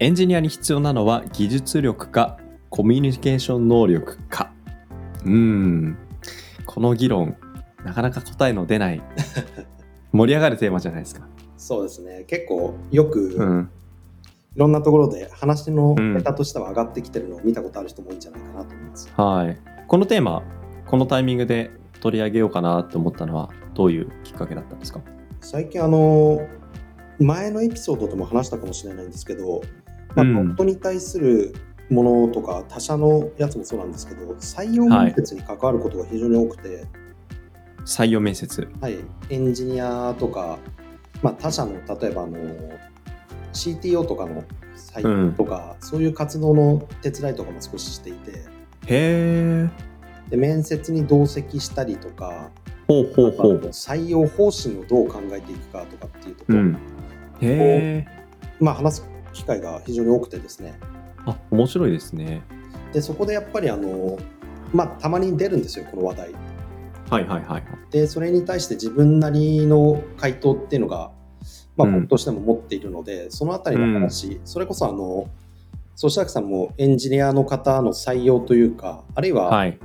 エンジニアに必要なのは技術力かコミュニケーション能力か。うーん。この議論なかなか答えの出ない 盛り上がるテーマじゃないですか。そうですね。結構よくうん。いろんなところで話のネタとしては上がってきてるのを見たことある人も多いんじゃないかなと思います。はい。このテーマこのタイミングで取り上げようかなと思ったのはどういうきっかけだったんですか？最近あの前のエピソードでも話したかもしれないんですけど、まあ、うん。ポットに対するものとか他社のやつもそうなんですけど採用面接に関わることが非常に多くて、採用面接。はい、エンジニアとか、まあ、他社の例えばあの CTO とかの採用とか、そういう活動の手伝いとかも少ししていて。へえで面接に同席したりとかほうほうほう。採用方針をどう考えていくかとかっていうところ、うん。まあ、話す機会が非常に多くてですね。あ面白いですね。でそこでやっぱりあの、まあ、たまに出るんですよこの話題。はいはいはい。でそれに対して自分なりの回答っていうのが、まあ、うん。僕としても持っているので、そのあたりの話、それこそあのソシャクさんもエンジニアの方の採用というかあるいは、はい。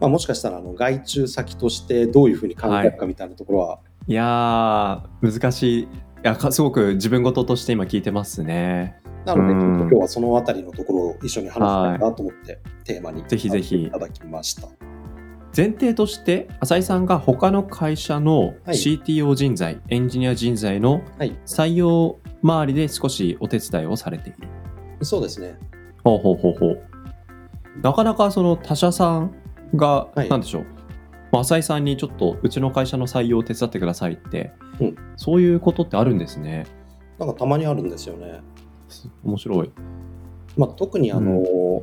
まあ、もしかしたらあの外注先としてどういうふうに考えるかみたいなところは、い。やー難しいいやかすごく自分事として今聞いてますね。なので、うん。今日はそのあたりのところを一緒に話したいなと思って、テーマにぜひぜひいただきました。前提として浅井さんが他の会社のはい。CTO 人材、エンジニア人材のはい、採用周りで少しお手伝いをされている。そうですね。ほうほうほうほう。なかなかその他社さんが、はい。なんでしょうまあ浅井さんにちょっとうちの会社の採用を手伝ってくださいって、うん。そういうことってあるんですね。なんかたまにあるんですよね。す面白い。まあ、特にあの、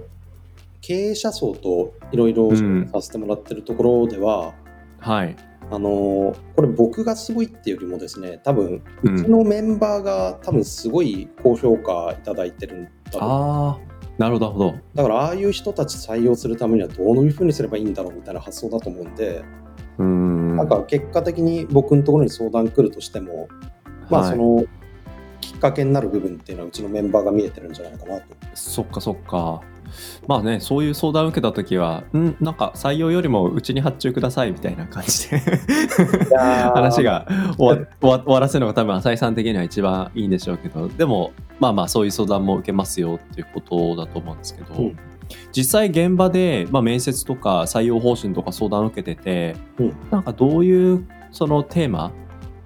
経営者層といろいろさせてもらってるところでは、はい。あのこれ僕がすごいっていうよりもですね多分ううんちのメンバーが多分すごい高評価いただいてるんだろうああなるほどだからああいう人たち採用するためにはどういうふうにすればいいんだろうみたいな発想だと思うんで、うーんなんか結果的に僕のところに相談来るとしても、まあはいそのきっかけになる部分っていうのはうちのメンバーが見えてるんじゃないかなと。そっかそっか。まあね、そういう相談を受けたときは、ん？なんか採用よりもうちに発注くださいみたいな感じで。話が終わ終わ終わらせるのが多分浅井さん的には一番いいんでしょうけど、でもまあまあそういう相談も受けますよっていうことだと思うんですけど、うん。実際現場で、まあ、面接とか採用方針とか相談を受けてて、うん。なんかどういうそのテーマ、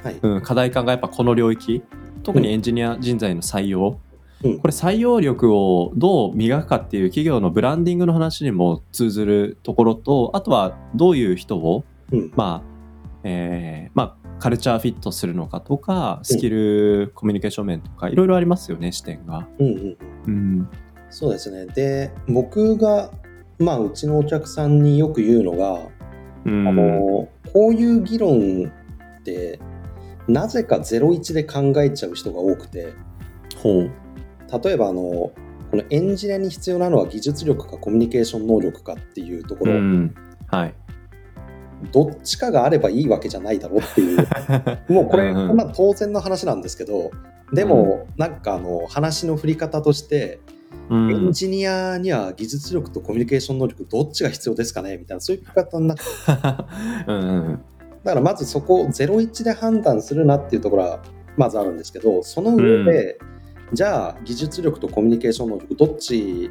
はい。うん、課題感がやっぱこの領域？特にエンジニア人材の採用、うん。これ採用力をどう磨くかっていう企業のブランディングの話にも通ずるところとあとはどういう人を、うん。まあえーまあ、カルチャーフィットするのかとかスキル、コミュニケーション面とかいろいろありますよね視点が。うんうんうん。うん。そうですね。で、僕が、まあ、うちのお客さんによく言うのが、うん。あの、こういう議論って、なぜか01で考えちゃう人が多くて、ほう例えば、あの、このエンジニアに必要なのは技術力かコミュニケーション能力かっていうところ、うん。はい、どっちかがあればいいわけじゃないだろうっていう、もうこれ、うんうん。まあ当然の話なんですけど、でも、なんかあの、話の振り方として、うん。エンジニアには技術力とコミュニケーション能力どっちが必要ですかねみたいなそういう聞き方になって。うんうんだからまずそこを01で判断するなっていうところはまずあるんですけどその上で、じゃあ技術力とコミュニケーション能力どっち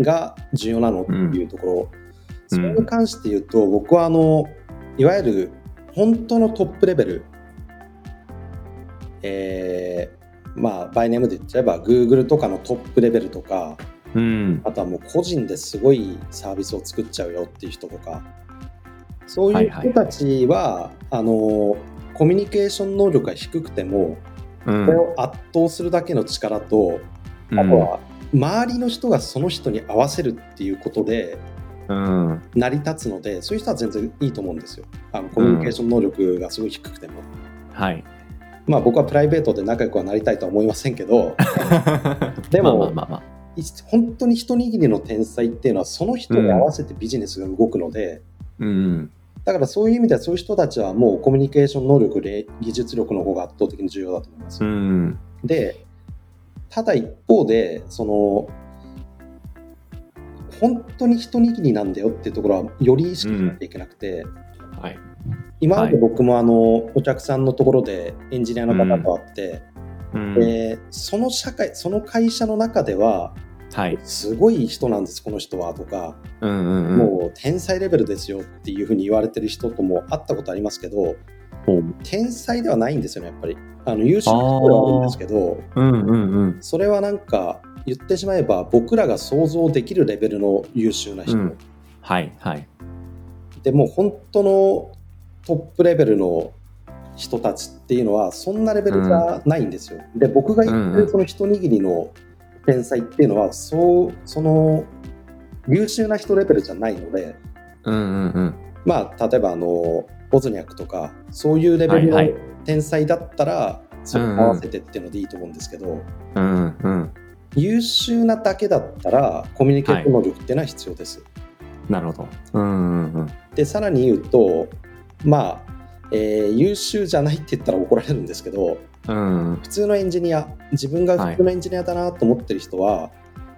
が重要なのっていうところ、うん。それに関して言うと僕はあのいわゆる本当のトップレベル。えーまあバイネームで言っちゃえば Google とかのトップレベルとか。うん。あとはもう個人ですごいサービスを作っちゃうよっていう人とか、そういう人たちは、あの、コミュニケーション能力が低くても、うん。これを圧倒するだけの力と、うん。あとは周りの人がその人に合わせるっていうことでうん。成り立つのでそういう人は全然いいと思うんですよ。あのコミュニケーション能力がすごい低くても、はい。まあ僕はプライベートで仲良くはなりたいとは思いませんけど でもまあまあ本当に一握りの天才っていうのはその人に合わせてビジネスが動くので、うんだからそういう意味ではそういう人たちはもうコミュニケーション能力で技術力の方が圧倒的に重要だと思います。うん。でただ一方でその本当に一握りなんだよっていうところはより意識しなきゃいけなくて、はい。今まで僕もあのお客さんのところでエンジニアの方と会って、うん。でその社会その会社の中でははい。すごい人なんですこの人はとか、うんうんうん。もう天才レベルですよっていうふうに言われてる人とも会ったことありますけどほう。天才ではないんですよねやっぱり。あの優秀な人ではあるんですけどうんうんうん。それはなんか言ってしまえば僕らが想像できるレベルの優秀な人、うん。はいはい。でもう本当のトップレベルの人たちっていうのはそんなレベルじゃないんですよ。で僕が言ってうんうん。るその一握りの天才っていうのはそうその優秀な人レベルじゃないのでうんうんうん。まあ例えばあのボズニャックとかそういうレベルのはいはい。天才だったらそれに合わせてっていうのでいいと思うんですけど、うんうん優秀なだけだったらコミュニケーション能力っていうのは必要です。なるほど。うんうんうん。でさらに言うとまあ、えー優秀じゃないって言ったら怒られるんですけどうん。普通のエンジニア自分が普通のエンジニアだなと思ってる人は、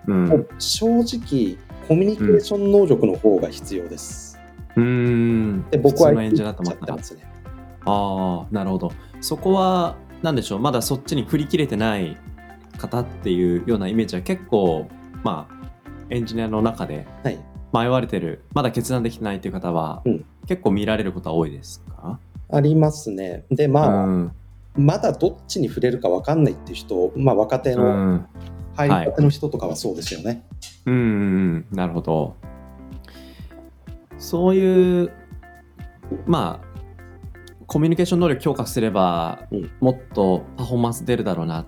うん。もう正直コミュニケーション能力の方が必要です。うん。で僕はエンジニアだと思ったちゃってますね。ああなるほど。そこは何でしょう。まだそっちに振り切れてない方っていうようなイメージは結構まあエンジニアの中ではい、迷われてるまだ決断できてないっていう方は、うん。結構見られることは多いですか？ありますね。でまあ、うんまだどっちに触れるか分かんないっていう人、まあ、若手うのん。入りたての人とかはそうですよね。うんうんうん。なるほど。そういうまあコミュニケーション能力強化すれば、うん。もっとパフォーマンス出るだろうな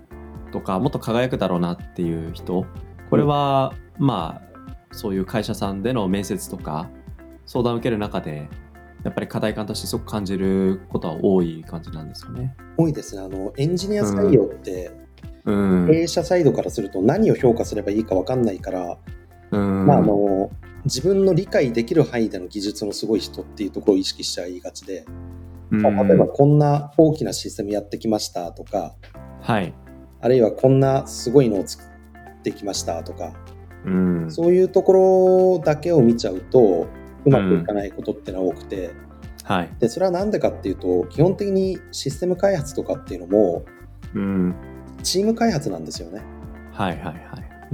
とかもっと輝くだろうなっていう人。これは、まあそういう会社さんでの面接とか相談を受ける中でやっぱり課題感としてすごく感じることは多い感じなんですよね。多いですね。あのエンジニア採用って、うん、経営者サイドからすると何を評価すればいいか分かんないから、うん。まあ、あの自分の理解できる範囲での技術のすごい人っていうところを意識しちゃいがちで、まあ例えばこんな大きなシステムやってきましたとかはい、あるいはこんなすごいのを作ってきましたとかうん、そういうところだけを見ちゃうとうまくいかないことってのは多くて、はい、でそれは何でかっていうと基本的にシステム開発とかっていうのもうん、チーム開発なんですよね。はいはいはい。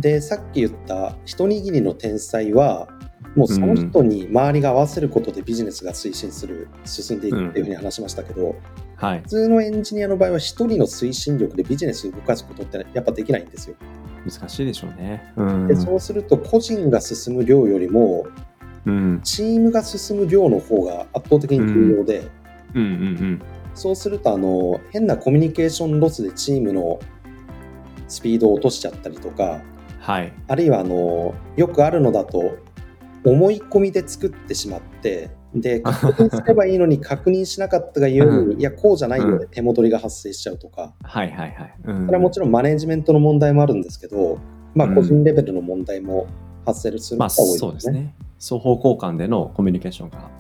でさっき言った一握りの天才はもうその人に周りが合わせることでビジネスが推進する進んでいくっていうふうに話しましたけど、はい普、通のエンジニアの場合は一人の推進力でビジネスを動かすことってやっぱできないんですよ。難しいでしょうね。うん、でそうすると個人が進む量よりもうん、チームが進む量の方が圧倒的に重要で、うん、うん、うん、そうするとあの変なコミュニケーションロスでチームのスピードを落としちゃったりとかはい、あるいはあのよくあるのだと思い込みで作ってしまってで 確認すればいいのに確認しなかったがゆえに、うん。いやこうじゃないようで手戻りが発生しちゃうとか、はい、はい、はい。うん。それはもちろんマネジメントの問題もあるんですけど、まあ、うん。個人レベルの問題も発生するまあ、ことが多いそうですね。双方向間でのコミュニケーションが、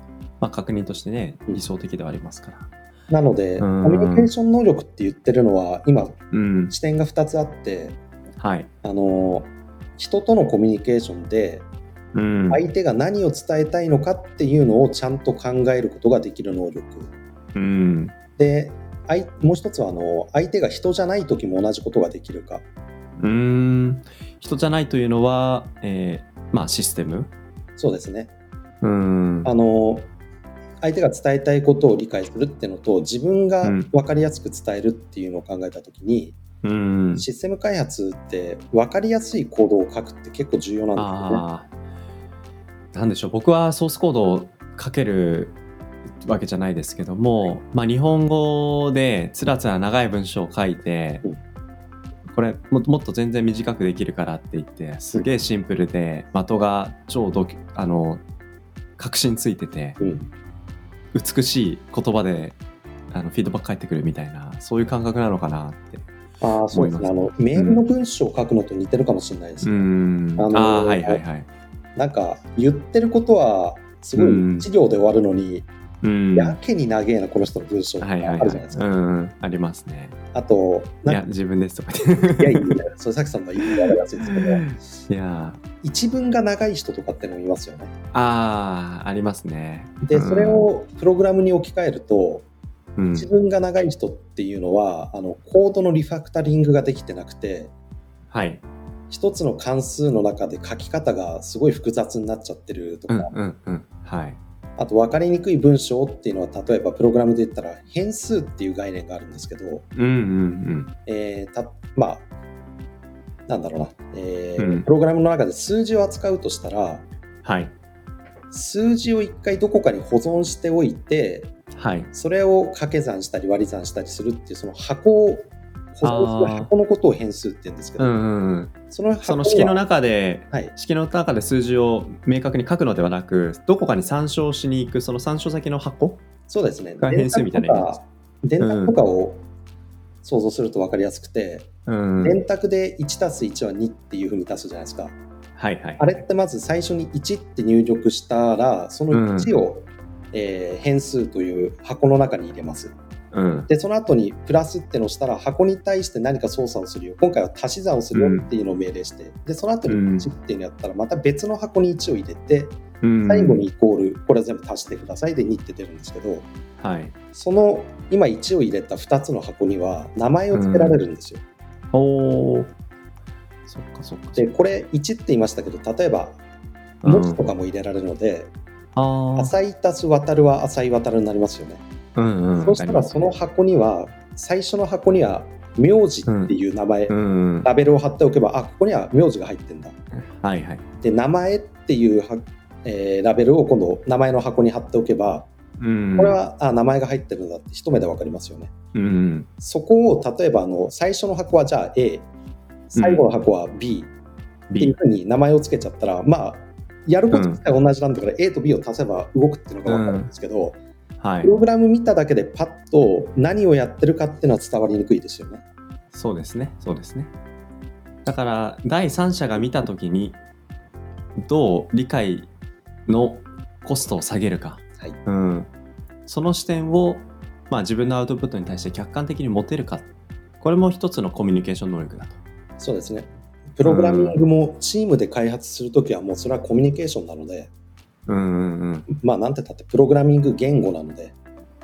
まあ、確認としてね、うん。理想的ではありますから。なので、うん。コミュニケーション能力って言ってるのは今うん、視点が2つあってはい。あの人とのコミュニケーションでうん、相手が何を伝えたいのかっていうのをちゃんと考えることができる能力。うん、であいもう一つはあの相手が人じゃない時も同じことができるか。うん、人じゃないというのは、えー、まあ、システム。そうですね。うん、あの相手が伝えたいことを理解するっていうのと自分がうん。分かりやすく伝えるっていうのを考えた時に、うん、システム開発って分かりやすいコードを書くって結構重要なんですよね。なんでしょう、僕はソースコードを書けるわけじゃないですけども、まあ、日本語でつらつら長い文章を書いて、うんこれももっと全然短くできるからって言ってすげえシンプルで的が超どあの確信ついててうん。美しい言葉であのフィードバック返ってくるみたいなそういう感覚なのかなってああ、そうですね。あの、メールの文章を書くのと似てるかもしれないですうね。ん。あのはいはいはい。なんか、言ってることは、すごいうん。一行で終わるのに、うん。やけに長えな、この人の文章あはいはいはい。るじゃないですか。うんありますね。あと、いや自分ですとかいやいやそれさきさんの言い方がやすいですけど、いや。一文が長い人とかってのもいますよね。ああありますね。で、うん。それをプログラムに置き換えると、うん。一文が長い人っていうのは、あのコードのリファクタリングができてなくて、はい。一つの関数の中で書き方がすごい複雑になっちゃってるとか、うんうんうん。はいあと分かりにくい文章っていうのは例えばプログラムで言ったら変数っていう概念があるんですけど、うんうんえーたまあなんだろうな、えーうん。プログラムの中で数字を扱うとしたらはい。数字を一回どこかに保存しておいてはい。それを掛け算したり割り算したりするっていうその箱箱のことを変数って言うんですけど、うんうんうん。そのその式の中ではい。式の中で数字を明確に書くのではなくどこかに参照しに行くその参照先の箱そうですね。が変数みたいな電卓とかを想像すると分かりやすくて、うん。電卓で1たす1は2っていうふうに出すじゃないですか。はいはい。あれってまず最初に1って入力したら、その1を、えー変数という箱の中に入れます。うん。で、その後にプラスってのをしたら、箱に対して何か操作をするよ。今回は足し算をするよっていうのを命令して、で、その後にうん。1っていうのやったら、また別の箱に1を入れて、うん。最後にイコール、これ全部足してくださいで2って出るんですけど、はい。その今1を入れた2つの箱には名前を付けられるんですよ。おー。そっかそっか。で、これ1って言いましたけど、例えば文字とかも入れられるので、浅い足す渡るは浅い渡るになりますよね。うんうん。そうしたらその箱には、最初の箱には名字っていう名前、うん。うんラベルを貼っておけば、あ、ここには名字が入ってんだ。はいはい。で、名前っていうは、えーラベルを今度名前の箱に貼っておけば、うん。これは、あ、名前が入ってるんだって一目でわかりますよね。うんうん。そこを例えばあの最初の箱はじゃあ A、最後の箱は B っていうふうに名前をつけちゃったら、まあ、やること自体同じなんだから A と B を足せば動くっていうのがわかるんですけど、はい。プログラム見ただけでパッと何をやってるかっていうのは伝わりにくいですよね。そうですね。そうですね。だから第三者が見た時にどう理解のコストを下げるか、はい。うん、その視点を、まあ、自分のアウトプットに対して客観的に持てるか。これも一つのコミュニケーション能力だと。そうですね。プログラミングもチームで開発するときはもうそれはコミュニケーションなので、うんうんうん。まあなんてたってプログラミング言語なので、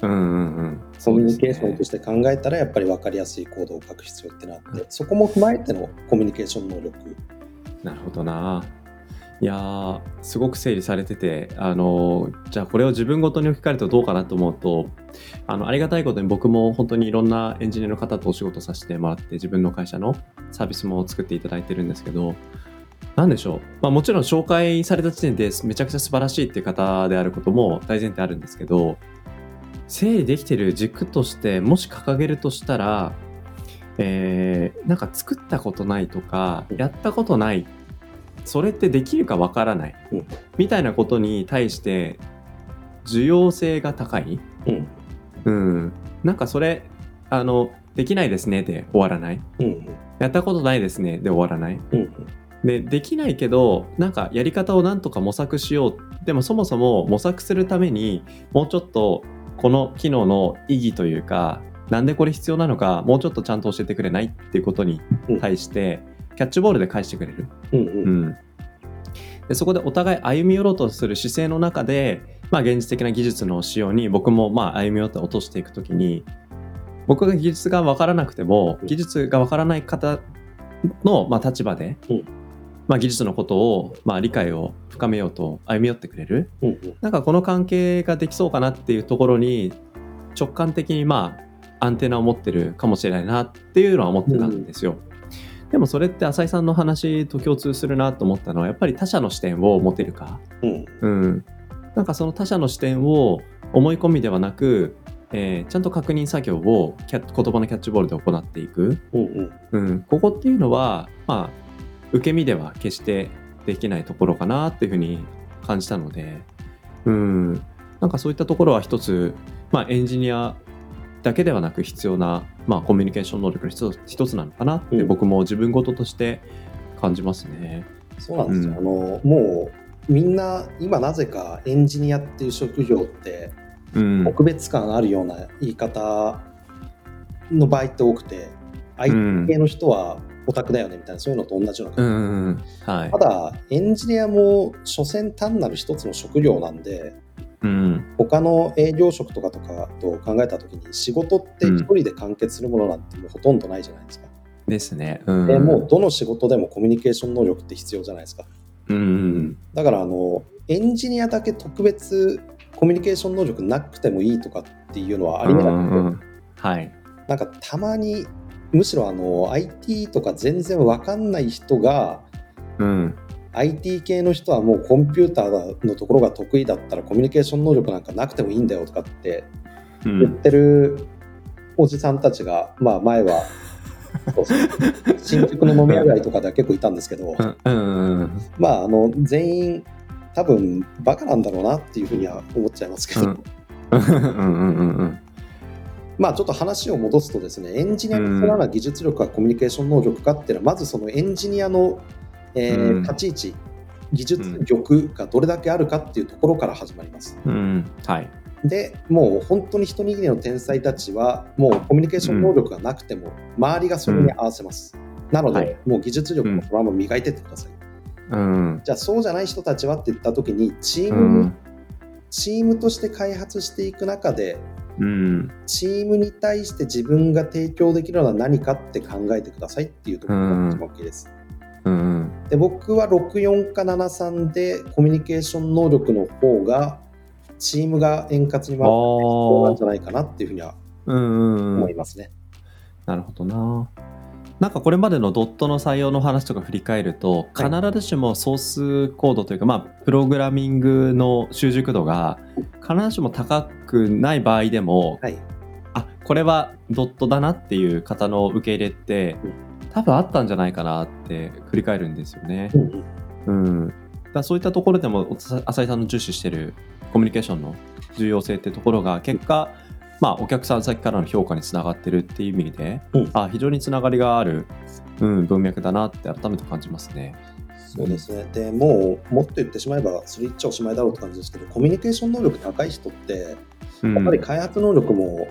うんうんうん。コミュニケーションとてして考えたらやっぱり分かりやすいコードを書く必要ってなって、そこも踏まえてのコミュニケーション能力。なるほどな。いやーすごく整理されててあのーじゃあこれを自分ごとに置き換えるとどうかなと思うとあのありがたいことに僕も本当にいろんなエンジニアの方とお仕事させてもらって自分の会社のサービスも作っていただいてるんですけどなんでしょう、まあ、もちろん紹介された時点でめちゃくちゃ素晴らしいっていう方であることも大前提あるんですけど整理できてる軸としてもし掲げるとしたらえーなんか作ったことないとかやったことないそれってできるかわからない、うんみたいなことに対して需要性が高い、うん。うん、なんかそれあのできないですねで終わらないうん。やったことないですねで終わらないうん。でできないけどなんかやり方をなんとか模索しよう。でもそもそも模索するためにもうちょっとこの機能の意義というかなんでこれ必要なのかもうちょっとちゃんと教えてくれないっていうことに対して、キャッチボールで返してくれる、うん。う。うん。ん、でそこでお互い歩み寄ろうとする姿勢の中で、まあ、現実的な技術の使用に僕もまあ歩み寄って落としていくときに僕が技術が分からなくても技術が分からない方のまあ立場で、うんまあ、技術のことをまあ理解を深めようと歩み寄ってくれるうん。うん。なんかこの関係ができそうかなっていうところに直感的にまあアンテナを持ってるかもしれないなっていうのは思ってたんですよ。でもそれって浅井さんの話と共通するなと思ったのはやっぱり他者の視点を持てるか。うん。うん。なんかその他者の視点を思い込みではなくえーちゃんと確認作業をキャッ言葉のキャッチボールで行っていく、うんうんうん、ここっていうのは、まあ、受け身では決してできないところかなっていうふうに感じたので、うん、なんかそういったところは一つ、まあ、エンジニアだけではなく必要な、まあ、コミュニケーション能力の一つ一つなのかなってうん。僕も自分事として感じますね。そうなんですよ、うん。あのもうみんな今なぜかエンジニアっていう職業ってうん、特別感あるような言い方の場合って多くて、IT 系の人はオタクだよねみたいなそういうのと同じようなう感じ、んうんはい。ただエンジニアも所詮単なる一つの職業なんでうん。他の営業職とかとかと考えた時に仕事って一人で完結するものなんてもうほとんどないじゃないですか、ですね。うん。でもうどの仕事でもコミュニケーション能力って必要じゃないですか。うんうんだからあのエンジニアだけ特別コミュニケーション能力なくてもいいとかっていうのはありえなくて、うんうん。はい。なんかたまにむしろあの IT とか全然わかんない人がうん。IT 系の人はもうコンピューターのところが得意だったらコミュニケーション能力なんかなくてもいいんだよとかってうん言ってるおじさんたちが、まあ前は新宿の飲み屋街とかでは結構いたんですけど、うんうんうんまああの全員多分バカなんだろうなっていうふうには思っちゃいますけど、うんうんうんうんうんまあちょっと話を戻すとですね、エンジニアに必要な技術力かコミュニケーション能力かっていうのは、まずそのエンジニアの、えーうん立ち位置、技術力がどれだけあるかっていうところから始まります。うんはい。で、もう本当に一握りの天才たちは、もうコミュニケーション能力がなくても、周りがそれに合わせます。なので、はいもう技術力もそのまま磨いてってください。うんじゃあそうじゃない人たちはって言った時に、チーうムに、んチームとして開発していく中で、うんチームに対して自分が提供できるのは何かって考えてくださいっていうところが一番大きいです。うんで僕は64か73でコミュニケーション能力の方がチームが円滑に回って必要なんじゃないかなっていうふうにはうんうん思いますね。なるほどな。なんかこれまでのドットの採用の話とか振り返ると、はい必ずしもソースコードというか、まあ、プログラミングの習熟度が必ずしも高くない場合でも、はい。あこれはドットだなっていう方の受け入れって、多分あったんじゃないかなって振り返るんですよね。うんうんうん、だそういったところでもさ浅井さんの重視してるコミュニケーションの重要性ってところが結果、まあ、お客さん先からの評価につながってるっていう意味で、うんあ非常につながりがある、うん、文脈だなって改めて感じますね。そうですね。でもうもっと言ってしまえばそれ言っちゃおしまいだろうって感じですけどコミュニケーション能力高い人ってうん、やっぱり開発能力も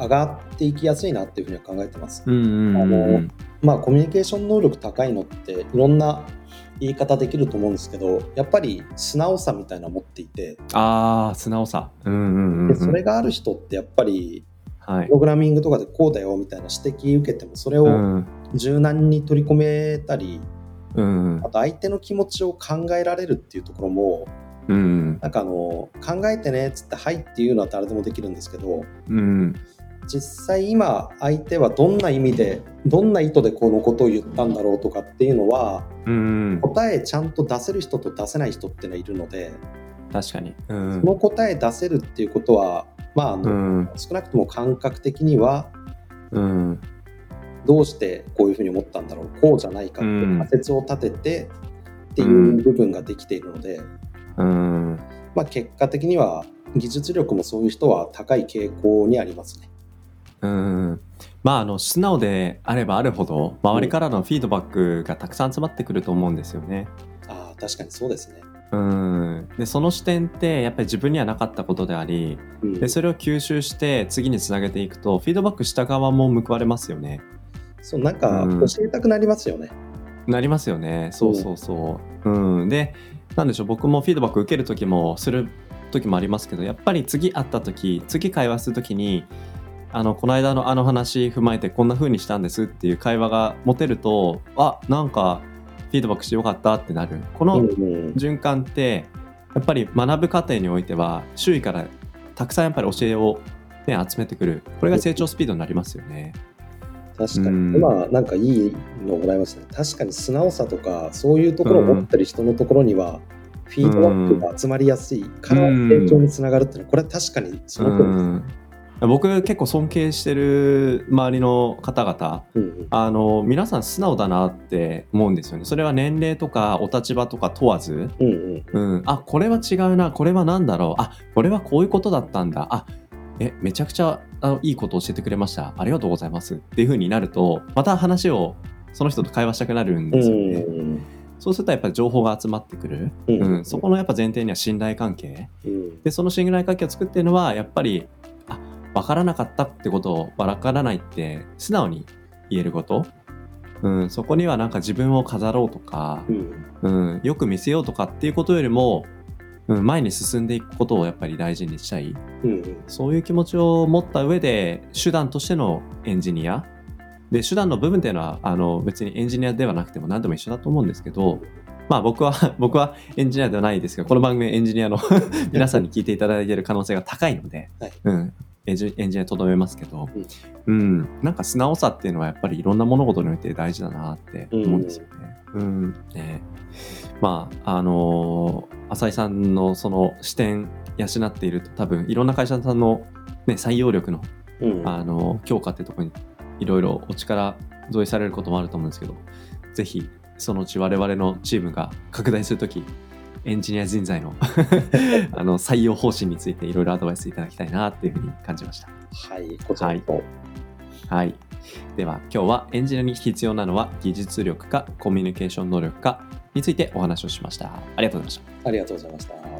上がっていきやすいなっていうふうには考えてます。あのまあコミュニケーション能力高いのっていろんな言い方できると思うんですけどやっぱり素直さみたいなの持っていて。ああ素直さ。うんうんうんうん。でそれがある人ってやっぱりはい。プログラミングとかでこうだよみたいな指摘受けてもそれをうん。柔軟に取り込めたりうんあと相手の気持ちを考えられるっていうところもうんなんかあの考えてねっつって「はい」っていうのは誰でもできるんですけどうん実際今相手はどんな意味でどんな意図でこのことを言ったんだろうとかっていうのはうん。答えちゃんと出せる人と出せない人ってのはいるので確かに。うん。その答え出せるっていうことはまああうの、ん。少なくとも感覚的にはうん。どうしてこういうふうに思ったんだろうこうじゃないかってうん。仮説を立ててっていう部分ができているので、うん。まあ、結果的には技術力もそういう人は高い傾向にありますね。うんまああの素直であればあるほど周りからのフィードバックがたくさん集まってくると思うんですよね。ああ確かにそうですね。うんでその視点ってやっぱり自分にはなかったことでありうんでそれを吸収して次につなげていくとフィードバックした側も報われますよね。そうなんかうん教えたくなりますよね。なりますよね。そうそうそう。うん、でなんでしょう僕もフィードバック受ける時もする時もありますけどやっぱり次会った時次会話する時にあのこの間のあの話踏まえてこんな風にしたんですっていう会話が持てるとあなんかフィードバックしてよかったってなる。こうんのうん循環ってやっぱり学ぶ過程においては周囲からたくさんやっぱり教えを、ね、集めてくる。これが成長スピードになりますよね。確かに、うん。今なんかいいのをもらいましたね。確かに素直さとかそういうところを持ってる人のところには、フィードバックが集まりやすいからうん成長につながるっていうのはこれは確かにその通りです、うん僕結構尊敬してる周りの方々うんうん。あの皆さん素直だなって思うんですよね。それは年齢とかお立場とか問わず、うんうん。うん、あこれは違うなこれは何だろう。あこれはこういうことだったんだ。あえめちゃくちゃあのいいことを教えてくれました。ありがとうございます。っていう風になるとまた話をその人と会話したくなるんですよね、うんそうするとやっぱり情報が集まってくる、うんうん、そこのやっぱ前提には信頼関係。うん。でその信頼関係を作っているのはやっぱりあ分からなかったってことを分からないって素直に言えること、うん、そこにはなんか自分を飾ろうとか、うん。うん、よく見せようとかっていうことよりも、うん、前に進んでいくことをやっぱり大事にしたい。うんそういう気持ちを持った上で手段としてのエンジニア。で手段の部分っていうのはあの別にエンジニアではなくても何でも一緒だと思うんですけどまあ僕は 僕はエンジニアではないですけどこの番組はエンジニアの 皆さんに聞いていただいている可能性が高いので、はい。うん、エンジエンジニアとどめますけど、うん。なんか素直さっていうのはやっぱりいろんな物事において大事だなって思うんですよね。うん。ね。まああのー浅井さんのその視点養っていると多分いろんな会社さんの、ね、採用力のうん。あの強化ってところにいろいろお力添えされることもあると思うんですけどぜひそのうち我々のチームが拡大するときエンジニア人材の あの採用方針についていろいろアドバイスいただきたいなっていうふうに感じました。はいこちらとはい。では今日はエンジニアに必要なのは技術力かコミュニケーション能力かについてお話をしました。ありがとうございました。ありがとうございました。